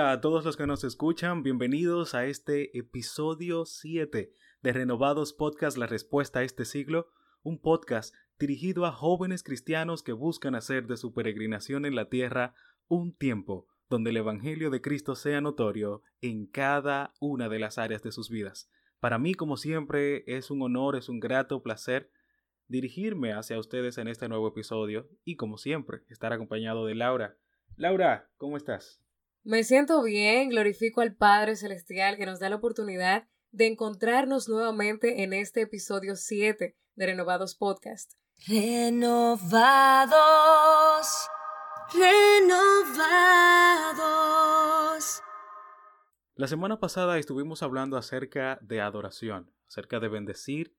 Hola a todos los que nos escuchan, bienvenidos a este episodio 7 de Renovados Podcast La Respuesta a este siglo, un podcast dirigido a jóvenes cristianos que buscan hacer de su peregrinación en la tierra un tiempo donde el Evangelio de Cristo sea notorio en cada una de las áreas de sus vidas. Para mí, como siempre, es un honor, es un grato placer dirigirme hacia ustedes en este nuevo episodio y, como siempre, estar acompañado de Laura. Laura, ¿cómo estás? Me siento bien, glorifico al Padre Celestial que nos da la oportunidad de encontrarnos nuevamente en este episodio 7 de Renovados Podcast. Renovados, renovados. La semana pasada estuvimos hablando acerca de adoración, acerca de bendecir,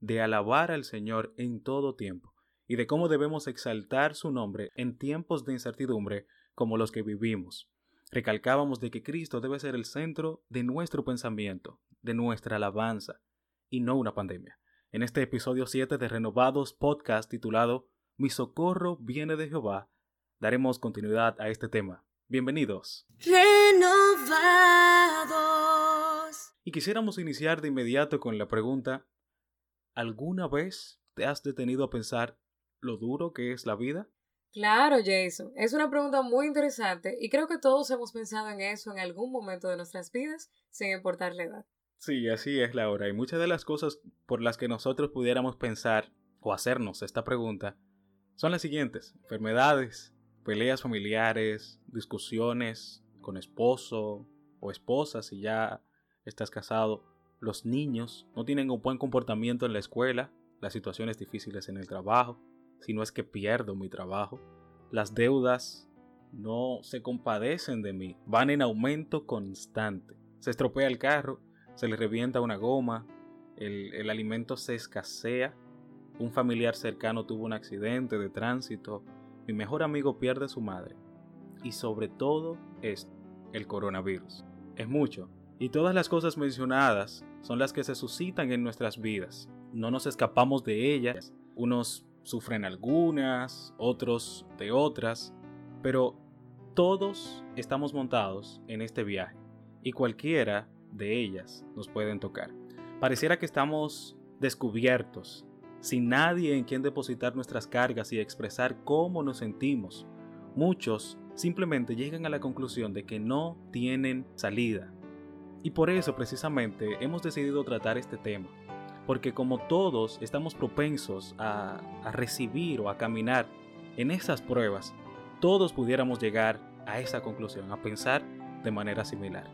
de alabar al Señor en todo tiempo y de cómo debemos exaltar su nombre en tiempos de incertidumbre como los que vivimos. Recalcábamos de que Cristo debe ser el centro de nuestro pensamiento, de nuestra alabanza, y no una pandemia. En este episodio 7 de Renovados Podcast titulado Mi socorro viene de Jehová, daremos continuidad a este tema. Bienvenidos. Renovados. Y quisiéramos iniciar de inmediato con la pregunta, ¿alguna vez te has detenido a pensar lo duro que es la vida? Claro, Jason, es una pregunta muy interesante y creo que todos hemos pensado en eso en algún momento de nuestras vidas, sin importar la edad. Sí, así es, Laura. Y muchas de las cosas por las que nosotros pudiéramos pensar o hacernos esta pregunta son las siguientes. Enfermedades, peleas familiares, discusiones con esposo o esposa si ya estás casado, los niños no tienen un buen comportamiento en la escuela, las situaciones difíciles en el trabajo, si no es que pierdo mi trabajo, las deudas no se compadecen de mí, van en aumento constante. Se estropea el carro, se le revienta una goma, el, el alimento se escasea, un familiar cercano tuvo un accidente de tránsito, mi mejor amigo pierde su madre. Y sobre todo esto, el coronavirus. Es mucho. Y todas las cosas mencionadas son las que se suscitan en nuestras vidas. No nos escapamos de ellas. Unos sufren algunas, otros de otras, pero todos estamos montados en este viaje y cualquiera de ellas nos pueden tocar. Pareciera que estamos descubiertos, sin nadie en quien depositar nuestras cargas y expresar cómo nos sentimos. Muchos simplemente llegan a la conclusión de que no tienen salida. Y por eso precisamente hemos decidido tratar este tema, porque como todos estamos propensos a, recibir o a caminar en esas pruebas, todos pudiéramos llegar a esa conclusión, a pensar de manera similar.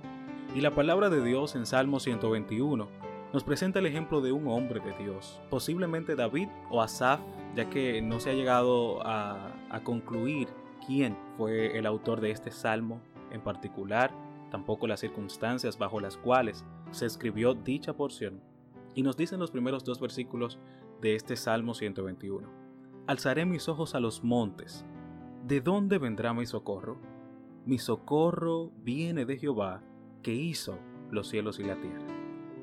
Y la palabra de Dios en Salmo 121 nos presenta el ejemplo de un hombre de Dios, posiblemente David o Asaf, ya que no se ha llegado a, a concluir quién fue el autor de este salmo en particular, tampoco las circunstancias bajo las cuales se escribió dicha porción. Y nos dicen los primeros dos versículos de este Salmo 121. Alzaré mis ojos a los montes. ¿De dónde vendrá mi socorro? Mi socorro viene de Jehová, que hizo los cielos y la tierra.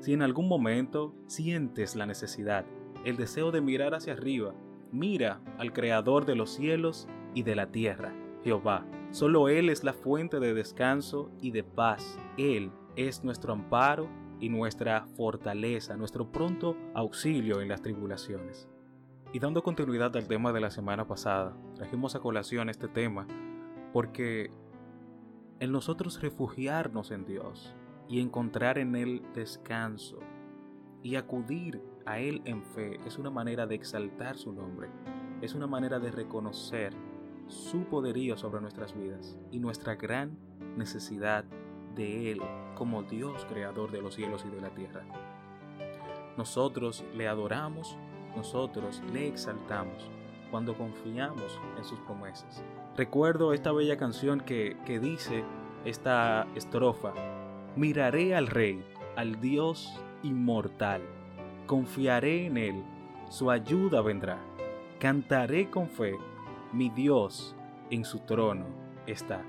Si en algún momento sientes la necesidad, el deseo de mirar hacia arriba, mira al Creador de los cielos y de la tierra, Jehová. Solo Él es la fuente de descanso y de paz. Él es nuestro amparo y nuestra fortaleza, nuestro pronto auxilio en las tribulaciones. Y dando continuidad al tema de la semana pasada, trajimos a colación este tema porque en nosotros refugiarnos en Dios y encontrar en Él descanso y acudir a Él en fe es una manera de exaltar su nombre, es una manera de reconocer su poderío sobre nuestras vidas y nuestra gran necesidad de Él como Dios creador de los cielos y de la tierra. Nosotros le adoramos, nosotros le exaltamos cuando confiamos en sus promesas. Recuerdo esta bella canción que, que dice esta estrofa. Miraré al Rey, al Dios inmortal. Confiaré en Él, su ayuda vendrá. Cantaré con fe, mi Dios en su trono está.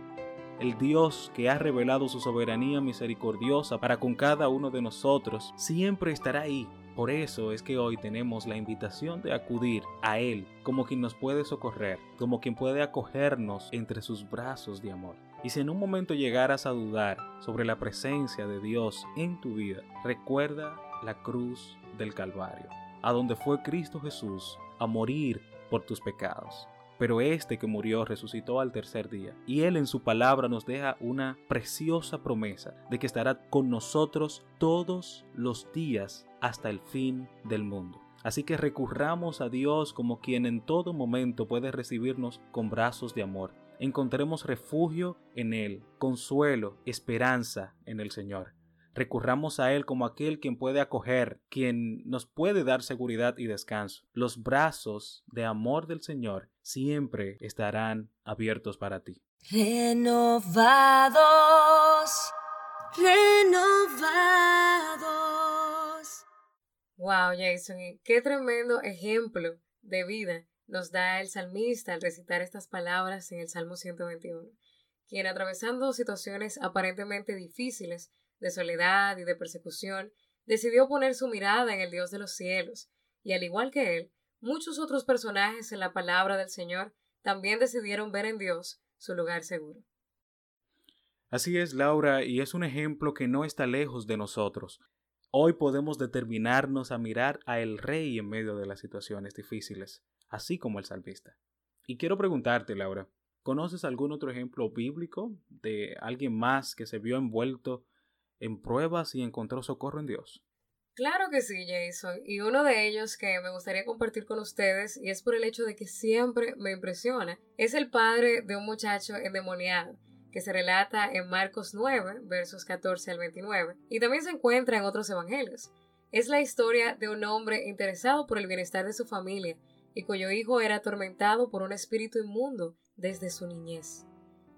El Dios que ha revelado su soberanía misericordiosa para con cada uno de nosotros siempre estará ahí por eso es que hoy tenemos la invitación de acudir a Él como quien nos puede socorrer, como quien puede acogernos entre sus brazos de amor. Y si en un momento llegaras a dudar sobre la presencia de Dios en tu vida, recuerda la cruz del Calvario, a donde fue Cristo Jesús a morir por tus pecados. Pero este que murió resucitó al tercer día, y Él en su palabra nos deja una preciosa promesa de que estará con nosotros todos los días hasta el fin del mundo. Así que recurramos a Dios como quien en todo momento puede recibirnos con brazos de amor. Encontremos refugio en Él, consuelo, esperanza en el Señor. Recurramos a Él como aquel quien puede acoger, quien nos puede dar seguridad y descanso. Los brazos de amor del Señor siempre estarán abiertos para ti. Renovados, renovados. Wow, Jason, qué tremendo ejemplo de vida nos da el salmista al recitar estas palabras en el Salmo 121, quien atravesando situaciones aparentemente difíciles, de soledad y de persecución, decidió poner su mirada en el Dios de los cielos, y al igual que él, muchos otros personajes en la palabra del Señor también decidieron ver en Dios su lugar seguro. Así es, Laura, y es un ejemplo que no está lejos de nosotros. Hoy podemos determinarnos a mirar a el Rey en medio de las situaciones difíciles, así como el salmista. Y quiero preguntarte, Laura, ¿conoces algún otro ejemplo bíblico de alguien más que se vio envuelto en pruebas y encontró socorro en Dios? Claro que sí, Jason. Y uno de ellos que me gustaría compartir con ustedes, y es por el hecho de que siempre me impresiona, es el padre de un muchacho endemoniado, que se relata en Marcos 9, versos 14 al 29, y también se encuentra en otros evangelios. Es la historia de un hombre interesado por el bienestar de su familia y cuyo hijo era atormentado por un espíritu inmundo desde su niñez.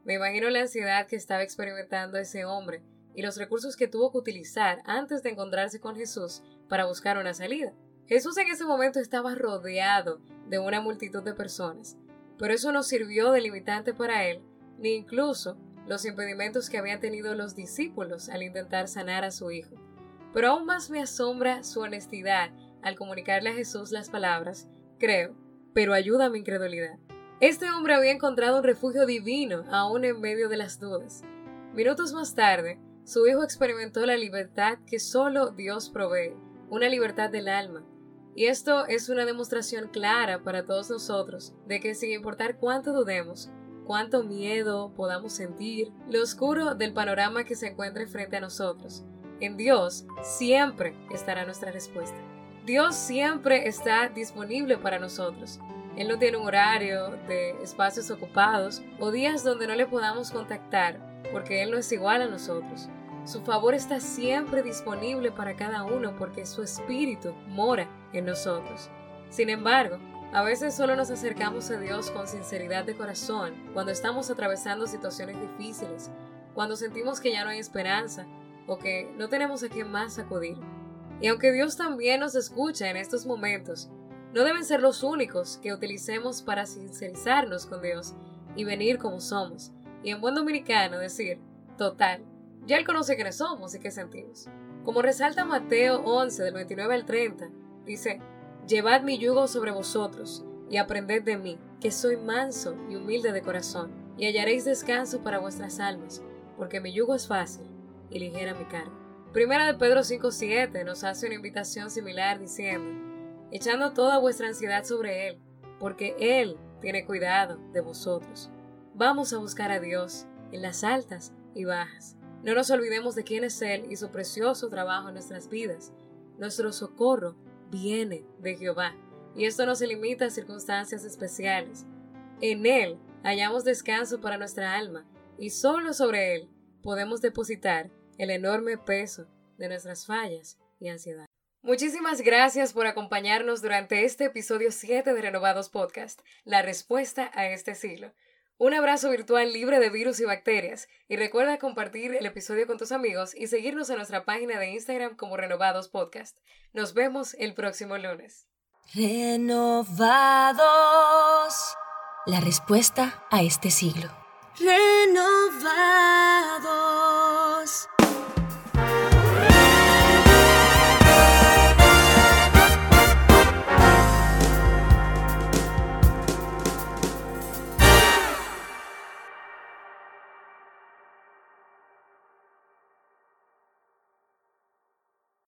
Me imagino la ansiedad que estaba experimentando ese hombre y los recursos que tuvo que utilizar antes de encontrarse con Jesús para buscar una salida. Jesús en ese momento estaba rodeado de una multitud de personas, pero eso no sirvió de limitante para él, ni incluso los impedimentos que habían tenido los discípulos al intentar sanar a su hijo. Pero aún más me asombra su honestidad al comunicarle a Jesús las palabras, creo, pero ayuda a mi incredulidad. Este hombre había encontrado un refugio divino aún en medio de las dudas. Minutos más tarde, su hijo experimentó la libertad que solo Dios provee, una libertad del alma. Y esto es una demostración clara para todos nosotros de que sin importar cuánto dudemos, cuánto miedo podamos sentir, lo oscuro del panorama que se encuentre frente a nosotros, en Dios siempre estará nuestra respuesta. Dios siempre está disponible para nosotros. Él no tiene un horario de espacios ocupados o días donde no le podamos contactar porque Él no es igual a nosotros. Su favor está siempre disponible para cada uno porque su espíritu mora en nosotros. Sin embargo, a veces solo nos acercamos a Dios con sinceridad de corazón cuando estamos atravesando situaciones difíciles, cuando sentimos que ya no hay esperanza o que no tenemos a quién más acudir. Y aunque Dios también nos escucha en estos momentos, no deben ser los únicos que utilicemos para sincerizarnos con Dios y venir como somos. Y en buen dominicano decir, total, ya Él conoce quiénes somos y qué sentimos. Como resalta Mateo 11 del 29 al 30, dice, Llevad mi yugo sobre vosotros y aprended de mí, que soy manso y humilde de corazón, y hallaréis descanso para vuestras almas, porque mi yugo es fácil y ligera mi carga. Primera de Pedro 5.7 nos hace una invitación similar diciendo, echando toda vuestra ansiedad sobre Él, porque Él tiene cuidado de vosotros. Vamos a buscar a Dios en las altas y bajas no nos olvidemos de quién es Él y su precioso trabajo en nuestras vidas. Nuestro socorro viene de Jehová, y esto no se limita a circunstancias especiales. En Él hallamos descanso para nuestra alma, y solo sobre Él podemos depositar el enorme peso de nuestras fallas y ansiedad. Muchísimas gracias por acompañarnos durante este episodio 7 de Renovados Podcast, la respuesta a este siglo. Un abrazo virtual libre de virus y bacterias. Y recuerda compartir el episodio con tus amigos y seguirnos en nuestra página de Instagram como Renovados Podcast. Nos vemos el próximo lunes. Renovados. La respuesta a este siglo. Renovados.